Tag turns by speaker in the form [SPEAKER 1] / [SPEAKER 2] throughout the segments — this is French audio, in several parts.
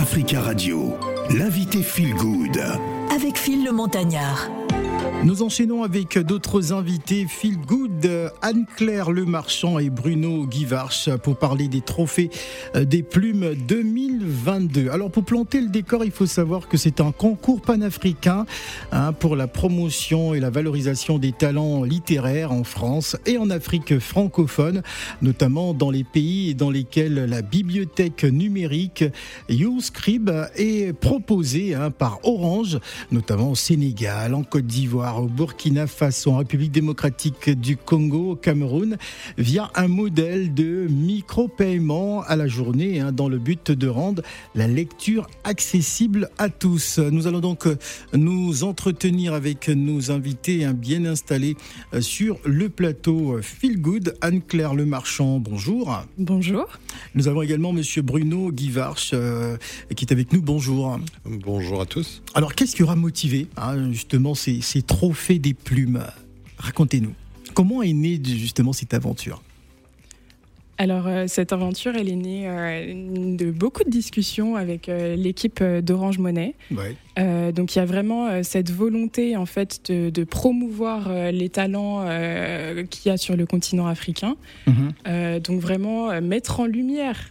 [SPEAKER 1] Africa Radio, l'invité Feel Good.
[SPEAKER 2] Avec Phil le Montagnard.
[SPEAKER 3] Nous enchaînons avec d'autres invités, Phil Good, Anne-Claire Lemarchand et Bruno Guivarch pour parler des trophées euh, des plumes 2022. Alors pour planter le décor, il faut savoir que c'est un concours panafricain hein, pour la promotion et la valorisation des talents littéraires en France et en Afrique francophone, notamment dans les pays dans lesquels la bibliothèque numérique YouScribe est proposée hein, par Orange, notamment au Sénégal, en Côte d'Ivoire, au Burkina Faso, en République démocratique du Congo, au Cameroun, via un modèle de micro-paiement à la journée, hein, dans le but de rendre la lecture accessible à tous. Nous allons donc euh, nous entretenir avec nos invités hein, bien installés euh, sur le plateau Feel Good. Anne-Claire Lemarchand, bonjour.
[SPEAKER 4] Bonjour.
[SPEAKER 3] Nous avons également Monsieur Bruno Guivarch euh, qui est avec nous. Bonjour.
[SPEAKER 5] Bonjour à tous.
[SPEAKER 3] Alors, qu'est-ce qui aura motivé hein, justement ces, ces trophées des plumes? Racontez-nous. Comment est née justement cette aventure?
[SPEAKER 4] Alors euh, cette aventure, elle est née euh, de beaucoup de discussions avec euh, l'équipe d'Orange Monnaie.
[SPEAKER 3] Ouais.
[SPEAKER 4] Euh, donc il y a vraiment cette volonté en fait de, de promouvoir les talents qu'il y a sur le continent africain.
[SPEAKER 3] Mhm.
[SPEAKER 4] Donc vraiment mettre en lumière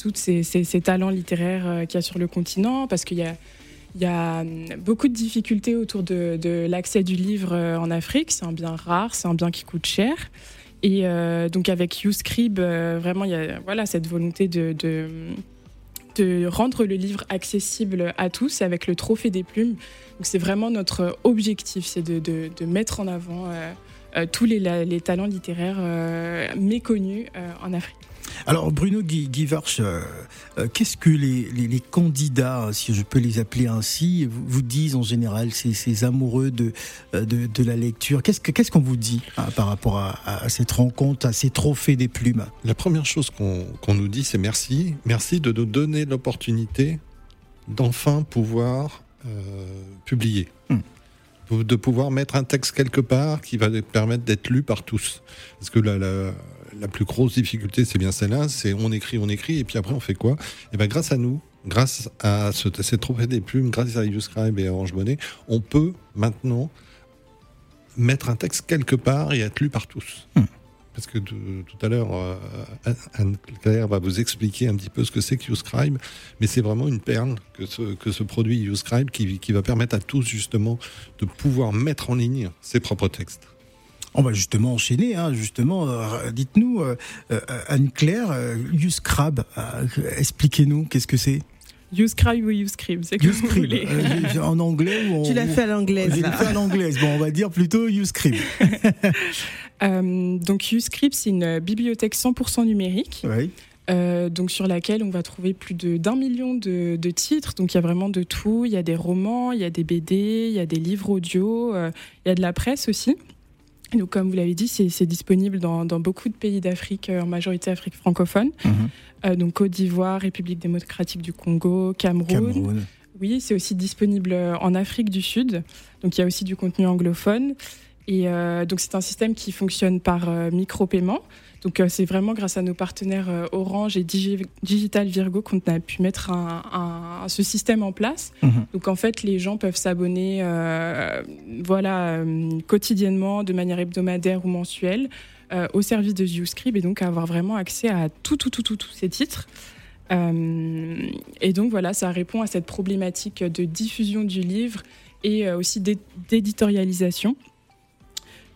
[SPEAKER 4] toutes ces, ces- ces talents littéraires qu'il y a sur le continent, parce qu'il y a, il y a hum, beaucoup de difficultés autour de, l'accès du livre euh, en Afrique. C'est un bien rare, c'est un bien qui coûte cher. Et euh, donc avec YouScribe, euh, vraiment, il y a voilà, cette volonté de, rendre le livre accessible à tous avec le trophée des plumes. C'est vraiment notre objectif, c'est de, mettre en avant tous les, talents littéraires méconnus en Afrique.
[SPEAKER 3] Alors Bruno Gui- Guivarch, euh, euh, qu'est-ce que les, les- les candidats, si je peux les appeler ainsi, vous, vous disent en général, ces, ces amoureux de, euh, de, de la lecture? Qu'est-ce que- qu'est-ce qu'on vous dit hein, par rapport à, cette rencontre, à ces trophées des plumes?
[SPEAKER 5] La première chose qu'on nous dit, c'est merci. Merci de nous donner l'opportunité d'enfin pouvoir euh, publier.
[SPEAKER 3] Hmm.
[SPEAKER 5] De- De pouvoir mettre un texte quelque part qui va permettre d'être lu par tous. Parce que la, la, la plus grosse difficulté, c'est bien celle-là, c'est on écrit, on écrit, et puis après on fait quoi? Et bien grâce à nous, grâce à ce, ces trophées des plumes, grâce à YouScribe et Orange Monnaie, on peut maintenant mettre un texte quelque part et être lu par tous.
[SPEAKER 3] Hmm.
[SPEAKER 5] Parce que de- tout à l'heure, euh, Anne-Claire va vous expliquer un petit peu ce que c'est que YouScribe, mais c'est vraiment une perle que ce, que ce produit YouScribe qui, qui va permettre à tous justement de pouvoir mettre en ligne ses propres textes.
[SPEAKER 3] On va justement enchaîner, hein, justement. euh, Dites-nous, euh, euh, Anne-Claire, euh, euh, expliquez-nous, qu'est-ce que c'est?
[SPEAKER 4] YouScribe ou YouScribe, c'est que vous voulez.
[SPEAKER 3] euh, en anglais ou en,
[SPEAKER 6] Tu l'as fait à l'anglaise,
[SPEAKER 3] J'ai
[SPEAKER 6] là.
[SPEAKER 3] fait à l'anglaise. Bon, on va dire plutôt YouScribe.
[SPEAKER 4] Euh, donc YouScribe, c'est une bibliothèque 100% numérique.
[SPEAKER 3] Oui.
[SPEAKER 4] Euh, donc sur laquelle on va trouver plus de d'un million de, de titres. Donc il y a vraiment de tout. Il y a des romans, il y a des BD, il y a des livres audio, euh, il y a de la presse aussi. Donc comme vous l'avez dit, c'est disponible dans, dans beaucoup de pays d'Afrique, euh, en majorité Afrique francophone.
[SPEAKER 3] Mhm.
[SPEAKER 4] Euh, donc Côte d'Ivoire, République démocratique du Congo, Cameroun.
[SPEAKER 3] Cameroun.
[SPEAKER 4] Oui, c'est aussi disponible euh, en Afrique du Sud. Donc il y a aussi du contenu anglophone. Et euh, donc c'est un système qui fonctionne par euh, micro-paiement. Donc euh, c'est vraiment grâce à nos partenaires Orange et Digi- Digital Virgo qu'on a pu mettre un, un- ce système en place.
[SPEAKER 3] Mhm.
[SPEAKER 4] Donc en fait les gens peuvent s'abonner euh, voilà, quotidiennement, de manière hebdomadaire ou mensuelle euh, au service de YouScribe et donc avoir vraiment accès à tout, tout, tout, tout, tous ces titres. Euh, et donc voilà, ça répond à cette problématique de diffusion du livre et aussi d'é- d'éditorialisation.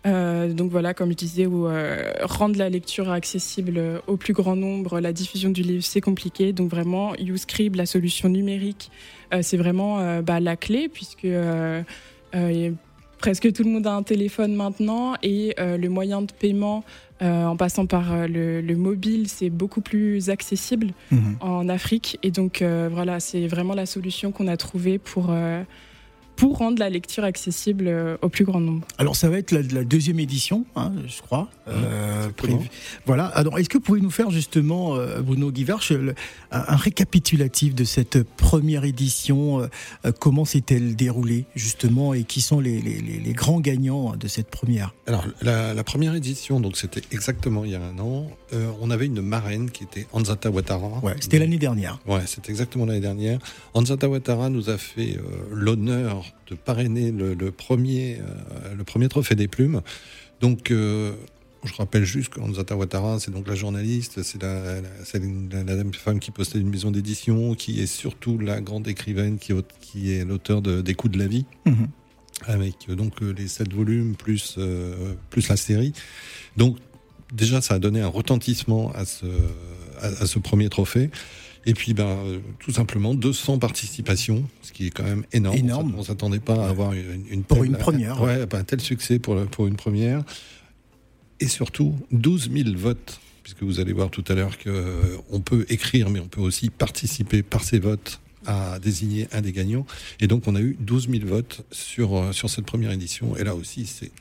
[SPEAKER 4] Euh, donc voilà, comme je disais, où, euh, rendre la lecture accessible euh, au plus grand nombre, la diffusion du livre, c'est compliqué. Donc vraiment, YouScribe, la solution numérique, euh, c'est vraiment bah, la clé, puisque presque tout le monde a un téléphone maintenant et le moyen de paiement, euh, en passant par le, le mobile, c'est beaucoup plus accessible
[SPEAKER 3] Mhm.
[SPEAKER 4] en Afrique. Et donc euh, voilà, c'est vraiment la solution qu'on a trouvée pour, euh, pour rendre la lecture accessible euh, au plus grand nombre.
[SPEAKER 3] Alors ça va être la, la deuxième édition, hein, je crois. Euh,
[SPEAKER 5] exactement.
[SPEAKER 3] prévu. Voilà. Alors est-ce que vous pouvez nous faire justement, euh, Bruno Guivarch, un, un récapitulatif de cette première édition euh, euh, Comment s'est-elle déroulée justement et qui sont les, les- les- les grands gagnants de cette première?
[SPEAKER 5] Alors, la, la première édition, donc c'était exactement il y a un an, euh, on avait une marraine qui était Anzata Ouattara.
[SPEAKER 3] Ouais, c'était l'année dernière.
[SPEAKER 5] Ouais, c'est exactement l'année dernière. Anzata Ouattara nous a fait euh, l'honneur de parrainer le, le premier, euh, le premier trophée des plumes. Donc, euh, je rappelle juste qu'Anzata Ouattara, c'est donc la journaliste, c'est la, la, c'est la- la femme qui possède une maison d'édition, qui est surtout la grande écrivaine qui, est- qui est l'auteur de, des Coups de la vie
[SPEAKER 3] Mhm.
[SPEAKER 5] avec euh, donc les sept volumes plus euh, plus la série. Donc déjà ça a donné un retentissement à ce à, à ce premier trophée. Et puis ben euh, tout simplement 200 participations, ce qui est quand même énorme.
[SPEAKER 3] Énorme.
[SPEAKER 5] On s'attendait pas à avoir une, une
[SPEAKER 3] Pour
[SPEAKER 5] telle-
[SPEAKER 3] une première.
[SPEAKER 5] Ouais, un tel succès pour pour une première. Et surtout 12 000 votes. Puisque vous allez voir tout à l'heure qu'on peut écrire, mais on peut aussi participer par ces votes à désigner un des gagnants. Et donc, on a eu 12 000 votes sur, euh, sur cette première édition. Et là aussi, c'est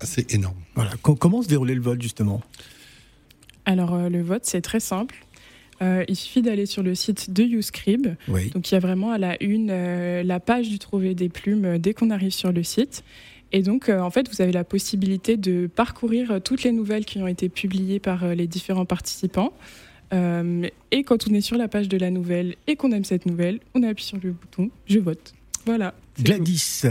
[SPEAKER 5] assez énorme.
[SPEAKER 3] Voilà. Co- comment se déroulait le vote justement?
[SPEAKER 4] Alors euh, le vote, c'est très simple. Euh, il suffit d'aller sur le site de YouScribe.
[SPEAKER 3] Oui.
[SPEAKER 4] Donc il y a vraiment à la une euh, la page du trouver des plumes euh, dès qu'on arrive sur le site. Et donc euh, en fait vous avez la possibilité de parcourir toutes les nouvelles qui ont été publiées par les différents participants. Et quand on est sur la page de la nouvelle et qu'on aime cette nouvelle, on appuie sur le bouton je vote. Voilà.
[SPEAKER 3] Gladys.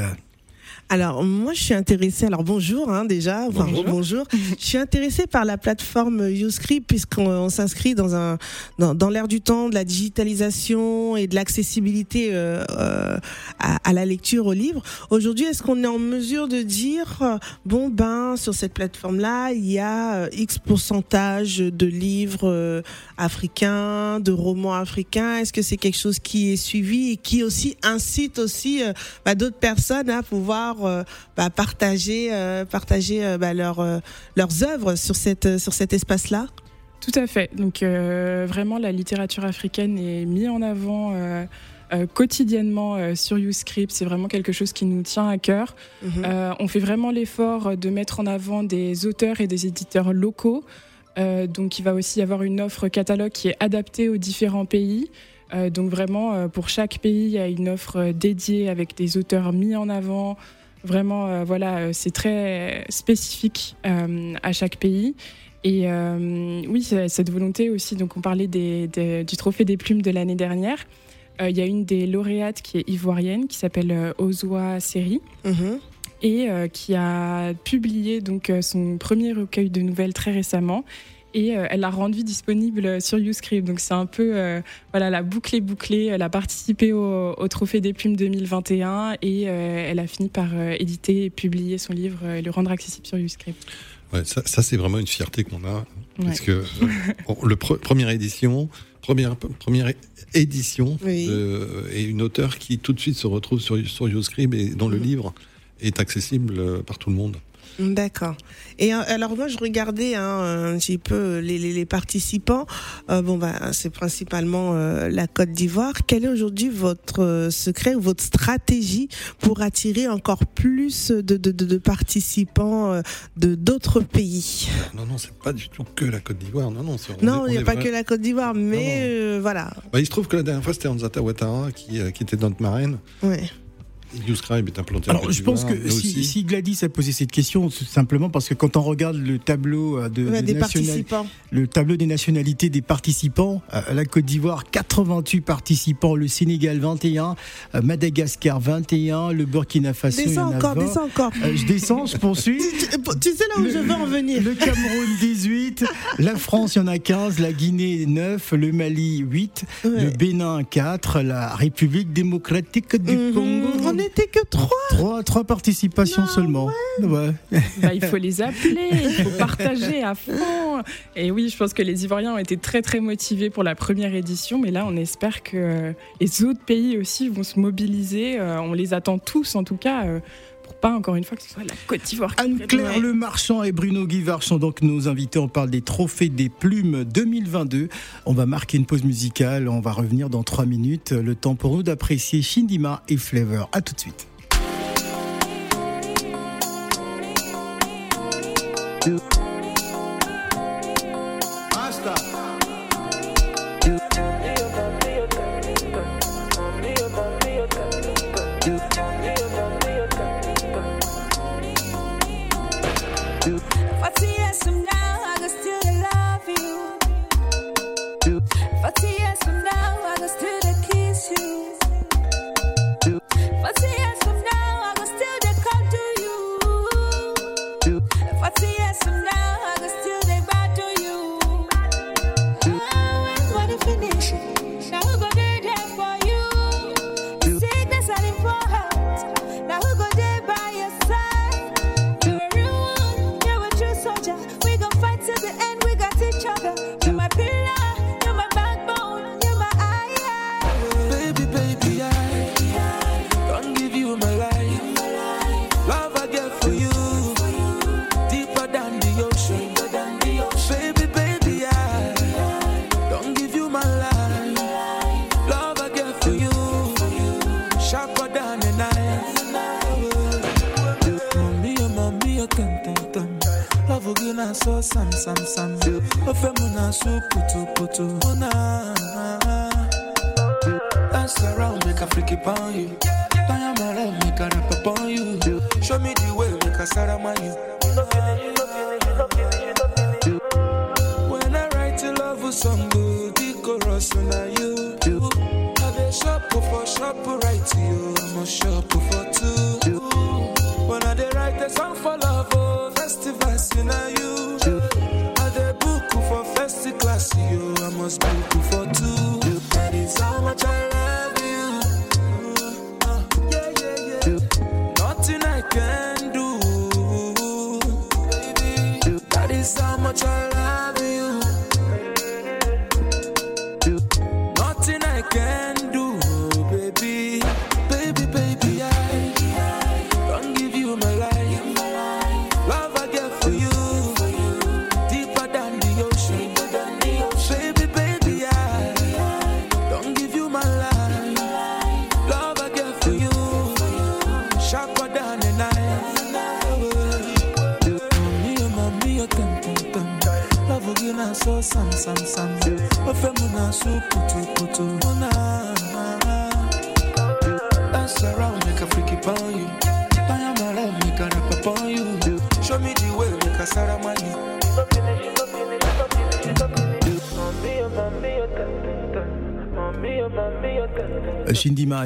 [SPEAKER 6] Alors, moi, je suis intéressée. Alors, bonjour, hein, déjà. Enfin,
[SPEAKER 4] Bonjour.
[SPEAKER 6] bonjour. je suis intéressée par la plateforme YouScript puisqu'on on s'inscrit dans un dans, dans l'ère du temps de la digitalisation et de l'accessibilité euh, euh, à, à la lecture au livre. Aujourd'hui, est-ce qu'on est en mesure de dire euh, bon ben sur cette plateforme-là, il y a euh, X pourcentage de livres euh, africains, de romans africains? Est-ce que c'est quelque chose qui est suivi et qui aussi incite aussi bah, d'autres personnes à pouvoir euh, bah, partager, euh, partager euh, bah, leurs leurs œuvres sur cette sur cet espace-là.
[SPEAKER 4] Tout à fait. Donc vraiment, la littérature africaine est mise en avant euh, quotidiennement euh, sur YouScript. C'est vraiment quelque chose qui nous tient à cœur.
[SPEAKER 6] Mhm.
[SPEAKER 4] Euh, on fait vraiment l'effort de mettre en avant des auteurs et des éditeurs locaux. Donc il va aussi y avoir une offre catalogue qui est adaptée aux différents pays. Donc vraiment, pour chaque pays, il y a une offre dédiée avec des auteurs mis en avant. Vraiment, euh, voilà, euh, c'est très spécifique euh, à chaque pays. Et oui, cette volonté aussi, donc on parlait des- des- du trophée des plumes de l'année dernière. Il y a une des lauréates qui est ivoirienne, qui s'appelle Ozwa Seri
[SPEAKER 6] Mhm.
[SPEAKER 4] et euh, qui a publié donc euh, son premier recueil de nouvelles très récemment. Et euh, elle l'a rendu disponible sur YouScript. Donc c'est un peu, euh, voilà, la boucle est bouclée. Elle a participé au, au Trophée des Plumes 2021 et euh, elle a fini par euh, éditer et publier son livre et le rendre accessible sur YouScript.
[SPEAKER 5] Ouais, ça, ça, c'est vraiment une fierté qu'on a.
[SPEAKER 4] Ouais.
[SPEAKER 5] Parce que euh, le pre- première édition, première, première édition,
[SPEAKER 6] Oui.
[SPEAKER 5] et une auteure qui tout de suite se retrouve sur, sur YouScript et dont le
[SPEAKER 6] Mhm.
[SPEAKER 5] livre est accessible par tout le monde.
[SPEAKER 6] D'accord. Et euh, alors moi je regardais hein, un petit peu les, les, les participants. Euh, bon bah c'est principalement euh, la Côte d'Ivoire. Quel est aujourd'hui votre euh, secret ou votre stratégie pour attirer encore plus de, de, de, de participants euh, de d'autres pays?
[SPEAKER 5] Non, non, c'est pas du tout que la Côte d'Ivoire. Non, non,
[SPEAKER 6] Non, il n'y a pas que la Côte d'Ivoire, mais
[SPEAKER 5] Non, non.
[SPEAKER 6] euh, voilà.
[SPEAKER 5] Bah, il se trouve que la dernière fois, c'était Anzata Ouattara qui, euh, qui était notre marraine.
[SPEAKER 6] Ouais.
[SPEAKER 5] YouScribe est implanté en
[SPEAKER 3] Alors,
[SPEAKER 5] Côte
[SPEAKER 3] je pense que si, Gladys a posé cette question, c'est simplement parce que quand on regarde le tableau euh, de,
[SPEAKER 6] Ouais,
[SPEAKER 3] de
[SPEAKER 6] des
[SPEAKER 3] national-
[SPEAKER 6] participants.
[SPEAKER 3] le tableau des nationalités des participants, euh, la Côte d'Ivoire 88 participants, le Sénégal 21, euh, Madagascar 21, le Burkina Faso
[SPEAKER 6] Descends encore,
[SPEAKER 3] 20.
[SPEAKER 6] descends encore.
[SPEAKER 3] Euh, je descends, je poursuis.
[SPEAKER 6] Tu, tu- tu sais là où je veux en venir.
[SPEAKER 3] Le Cameroun 18, la France il y en a 15, la Guinée 9, le Mali 8, le. Bénin 4, la République démocratique du
[SPEAKER 6] Mhm.
[SPEAKER 3] Congo
[SPEAKER 6] On n'était que trois.
[SPEAKER 3] 3, trois participations seulement. Ouais.
[SPEAKER 4] Bah, il faut les appeler, il faut partager à fond. Et oui, je pense que les Ivoiriens ont été très très motivés pour la première édition, mais là on espère que euh, les autres pays aussi vont se mobiliser. Euh, On les attend tous en tout cas, euh, pas encore une fois que ce soit la Côte d'Ivoire.
[SPEAKER 3] Anne-Claire Le Marchand et Bruno Guivard sont donc nos invités. On parle des trophées des plumes 2022. On va marquer une pause musicale. On va revenir dans trois minutes. Le temps pour nous d'apprécier Shindima et Flavor. À tout de suite. Kasara Mayu.
[SPEAKER 7] When I write a love song, the chorus on you. I be shop for shop write to you, I'm a shop for two. When I write a song for love, oh, festivals in you. I a book for first class, you, I must book for two. That is how much I love you. Shindima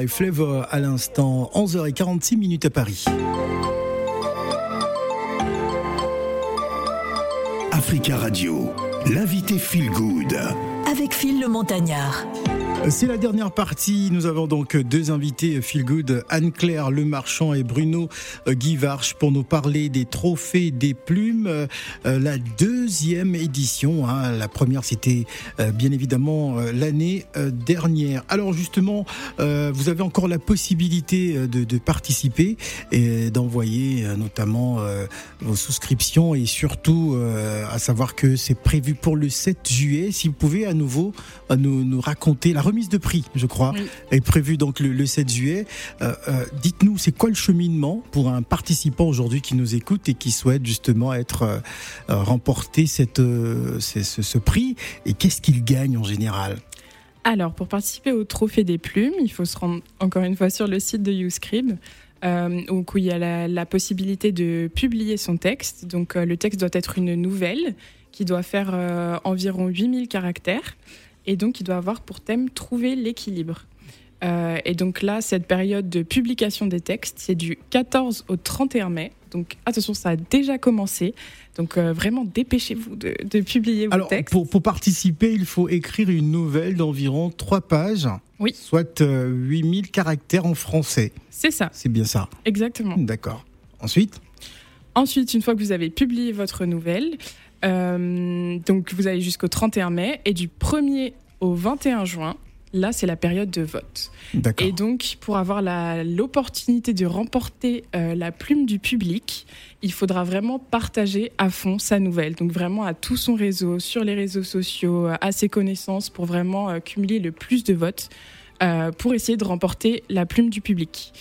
[SPEAKER 3] Flavor à l'instant, 11h46 minutes à Paris.
[SPEAKER 1] Africa Radio, l'invité Feel Good.
[SPEAKER 2] Avec Phil le Montagnard.
[SPEAKER 3] C'est la dernière partie. Nous avons donc deux invités Feel Good, Anne-Claire Lemarchand et Bruno Guivarch pour nous parler des trophées des plumes. Euh, la deuxième édition, hein. la première c'était euh, bien évidemment euh, l'année dernière. Alors justement, vous avez encore la possibilité de, de participer et d'envoyer notamment vos souscriptions et surtout à savoir que c'est prévu pour le 7 juillet. Si vous pouvez à nouveau nous, nous raconter la remise de prix, je crois, est prévue donc le, 7 juillet. Euh, euh, dites-nous, c'est quoi le cheminement pour un participant aujourd'hui qui nous écoute et qui souhaite justement être euh, remporter cette, ce, ce prix et qu'est-ce qu'il gagne en général?
[SPEAKER 4] Alors, pour participer au Trophée des Plumes, il faut se rendre encore une fois sur le site de YouScribe. Euh, où il y a la, la, possibilité de publier son texte. Donc le texte doit être une nouvelle qui doit faire environ 8000 caractères et donc il doit avoir pour thème trouver l'équilibre. Euh, et donc là, cette période de publication des textes, c'est du 14 au 31 mai. Donc attention, ça a déjà commencé. Donc euh, vraiment, dépêchez-vous de, publier vos
[SPEAKER 3] Alors,
[SPEAKER 4] textes.
[SPEAKER 3] Pour, pour participer, il faut écrire une nouvelle d'environ 3 pages.
[SPEAKER 4] Oui.
[SPEAKER 3] Soit 8000 euh, caractères en français.
[SPEAKER 4] C'est ça.
[SPEAKER 3] C'est bien ça.
[SPEAKER 4] Exactement.
[SPEAKER 3] D'accord. Ensuite?
[SPEAKER 4] Ensuite, une fois que vous avez publié votre nouvelle, donc vous allez jusqu'au 31 mai et du 1er au 21 juin, là c'est la période de vote. Et donc pour avoir l'opportunité de remporter euh, la plume du public, il faudra vraiment partager à fond sa nouvelle. Donc vraiment à tout son réseau, sur les réseaux sociaux, à ses connaissances pour vraiment euh, cumuler le plus de votes pour essayer de remporter la plume du public.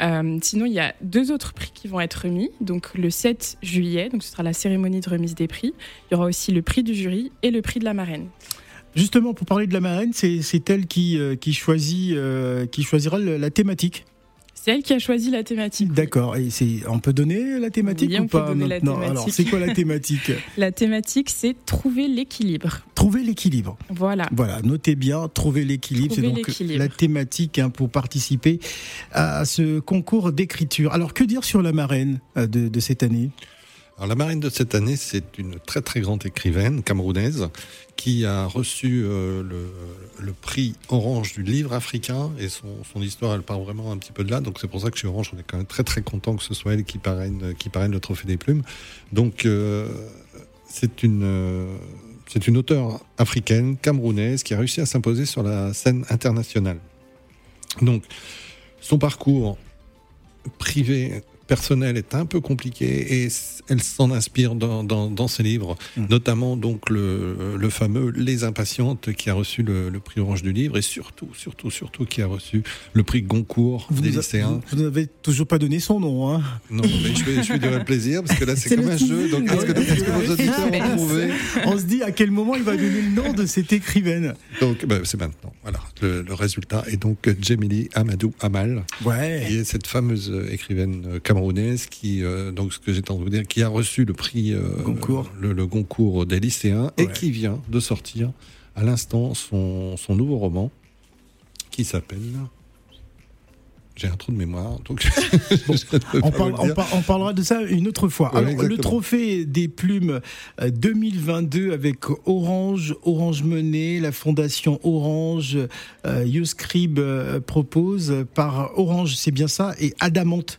[SPEAKER 4] Euh, sinon, il y a deux autres prix qui vont être remis. Donc le 7 juillet, donc ce sera la cérémonie de remise des prix. Il y aura aussi le prix du jury et le prix de la marraine.
[SPEAKER 3] Justement, pour parler de la marraine, c'est elle qui, euh, choisit, qui choisira la thématique.
[SPEAKER 4] C'est elle qui a choisi la thématique.
[SPEAKER 3] D'accord. Et c'est, on peut donner la thématique ou pas Alors, c'est quoi la thématique?
[SPEAKER 4] La thématique, c'est trouver l'équilibre.
[SPEAKER 3] Trouver l'équilibre.
[SPEAKER 4] Voilà.
[SPEAKER 3] Voilà. Notez bien, trouver l'équilibre. C'est donc la thématique hein, pour participer à ce concours d'écriture. Alors, que dire sur la marraine euh, de cette année?
[SPEAKER 5] Alors, la marraine de cette année, c'est une très très grande écrivaine camerounaise qui a reçu euh, le, prix Orange du livre africain et son, histoire, elle part vraiment un petit peu de là. Donc c'est pour ça que chez Orange, on est quand même très très content que ce soit elle qui parraine, qui le Trophée des Plumes. Donc euh, c'est une c'est une auteure africaine camerounaise qui a réussi à s'imposer sur la scène internationale. Donc son parcours privé personnel est un peu compliqué et elle s'en inspire dans, dans, ses livres, mmh. notamment donc le, le, fameux Les Impatientes qui a reçu le, prix Orange du livre et surtout, surtout, surtout qui a reçu le prix Goncourt des lycéens.
[SPEAKER 3] Vous n'avez toujours pas donné son nom, hein
[SPEAKER 5] Non, mais je vais, je vais dire le plaisir parce que là c'est comme un jeu. Donc est-ce que, est que, vos auditeurs ont trouvé
[SPEAKER 3] On se dit à quel moment il va donner le nom de cette écrivaine.
[SPEAKER 5] Donc bah, c'est maintenant. Voilà, le, résultat est donc Jemili Amadou Amal,
[SPEAKER 3] ouais.
[SPEAKER 5] qui est cette fameuse écrivaine camerounaise qui, euh, donc ce que j'étais en train de vous dire, qui a reçu le prix euh,
[SPEAKER 3] Goncourt.
[SPEAKER 5] Le, Goncourt des lycéens et qui vient de sortir à l'instant son, son nouveau roman qui s'appelle j'ai un trou de mémoire, donc
[SPEAKER 3] on, parlera de ça une autre fois. Alors, le trophée des plumes 2022 euh, avec Orange, Orange Money, la fondation Orange, euh, YouScribe propose par Orange, c'est bien ça, et Adamante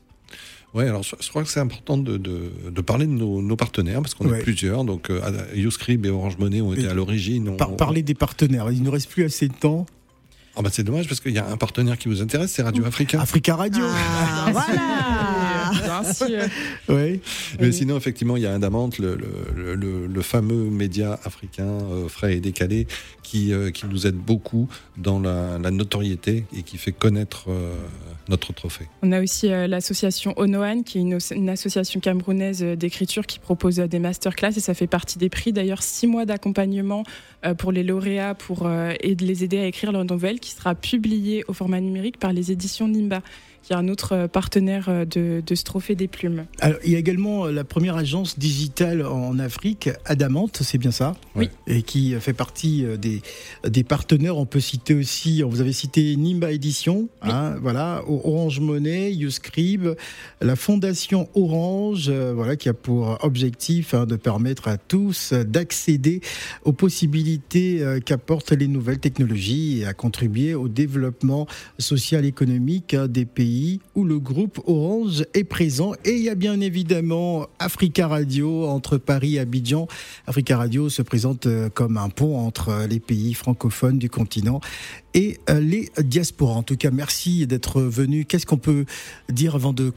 [SPEAKER 5] oui, alors je crois que c'est important de, de, parler de nos, partenaires, parce qu'on est plusieurs. Donc, euh, YouScribe et Orange Money ont été à l'origine.
[SPEAKER 3] parler des partenaires, il ne reste plus assez de temps.
[SPEAKER 5] Ah bah c'est dommage parce qu'il y a un partenaire qui vous intéresse, c'est Radio Africa.
[SPEAKER 3] Africa Radio.
[SPEAKER 6] Ah, voilà.
[SPEAKER 4] Bien sûr.
[SPEAKER 3] Oui.
[SPEAKER 5] Mais sinon, effectivement, il y a Indamante, le, le, le, fameux média africain euh, frais et décalé, qui, euh, qui nous aide beaucoup dans la, notoriété et qui fait connaître notre trophée.
[SPEAKER 4] On a aussi euh, l'association Onoan, qui est une, association camerounaise euh, d'écriture qui propose euh, des masterclass et ça fait partie des prix. D'ailleurs, six mois d'accompagnement pour les lauréats pour et de les aider à écrire leur nouvelle qui sera publiée au format numérique par les éditions Nimba qui est un autre euh, partenaire euh, de, de ce trophée des plumes.
[SPEAKER 3] Alors, il y a également euh, la première agence digitale en Afrique, Adamante, c'est bien ça?
[SPEAKER 4] Oui.
[SPEAKER 3] Et qui fait partie des, des partenaires. On peut citer aussi, vous avez cité Nimba Édition, hein, voilà, Orange Money, YouScribe, la fondation Orange, voilà, qui a pour objectif hein, de permettre à tous d'accéder aux possibilités qu'apportent les nouvelles technologies et à contribuer au développement social et économique hein, des pays où le groupe Orange est présent. Et il y a bien évidemment Africa Radio entre Paris et Abidjan. Africa Radio se présente euh, comme un pont entre les pays francophones du continent et euh, les diasporas. En tout cas, merci d'être venu. Qu'est-ce qu'on peut dire avant de,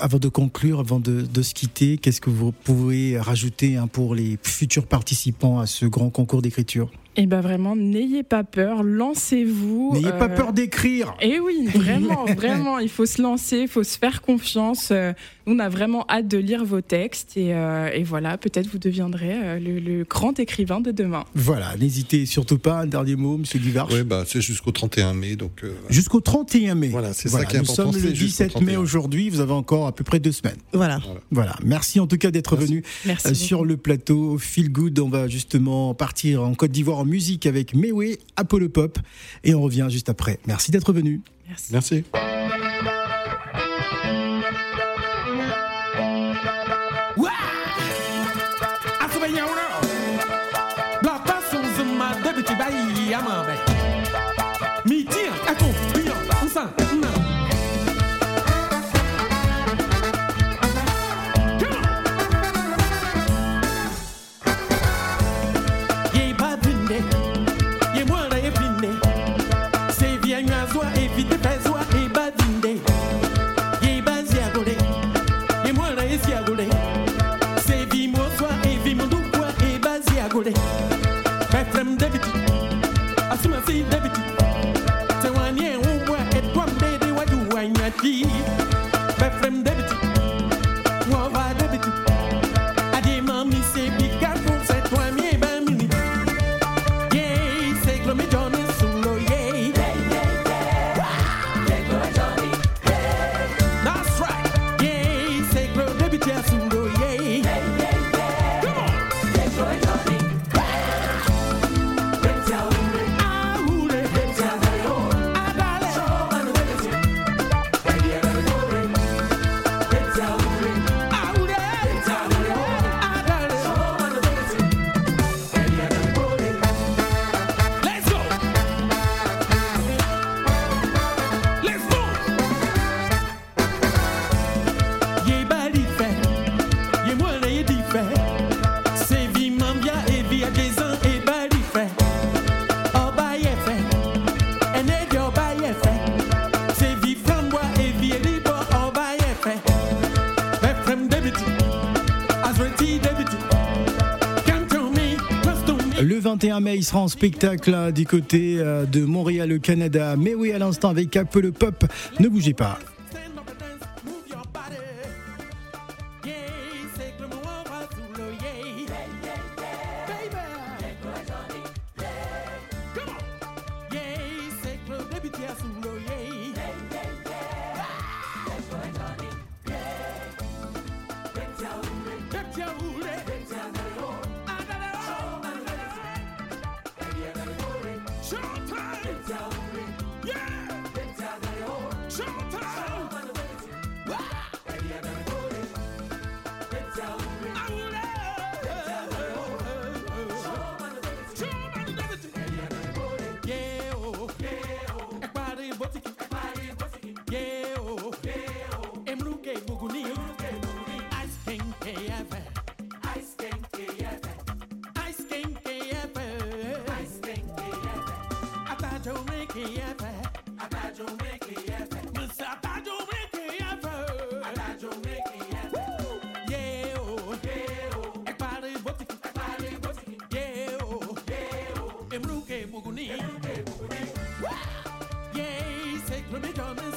[SPEAKER 3] avant de conclure, avant de, se quitter? Qu'est-ce que vous pouvez rajouter hein, pour les futurs participants à ce grand concours d'écriture?
[SPEAKER 4] Eh ben vraiment, n'ayez pas peur, lancez-vous.
[SPEAKER 3] N'ayez pas euh, peur d'écrire.
[SPEAKER 4] Et eh oui, vraiment, vraiment, il faut se lancer, il faut se faire confiance. Euh, on a vraiment hâte de lire vos textes et, euh, et voilà, peut-être vous deviendrez le, grand écrivain de demain.
[SPEAKER 3] Voilà, n'hésitez surtout pas. Un dernier mot, Monsieur Duvarche.
[SPEAKER 5] Oui, bah c'est jusqu'au 31 mai, donc.
[SPEAKER 3] Jusqu'au 31 mai.
[SPEAKER 5] Voilà, c'est ça qui est
[SPEAKER 3] nous
[SPEAKER 5] important.
[SPEAKER 3] Nous sommes le 17 mai aujourd'hui. Vous avez encore à peu près deux semaines.
[SPEAKER 6] Voilà.
[SPEAKER 3] Voilà. Merci en tout cas d'être venu sur le plateau. Feel Good. On va justement partir en Côte d'Ivoire en musique avec Mewe, Apollo Pop. Et on revient juste après. Merci d'être venu.
[SPEAKER 4] Merci.
[SPEAKER 5] Merci.
[SPEAKER 8] Il sera en spectacle du côté euh, de Montréal, au Canada. Mais oui, à l'instant, avec un peu le pop, ne bougez pas.
[SPEAKER 9] me. Yay, sacred me drumming.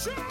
[SPEAKER 9] Shoot!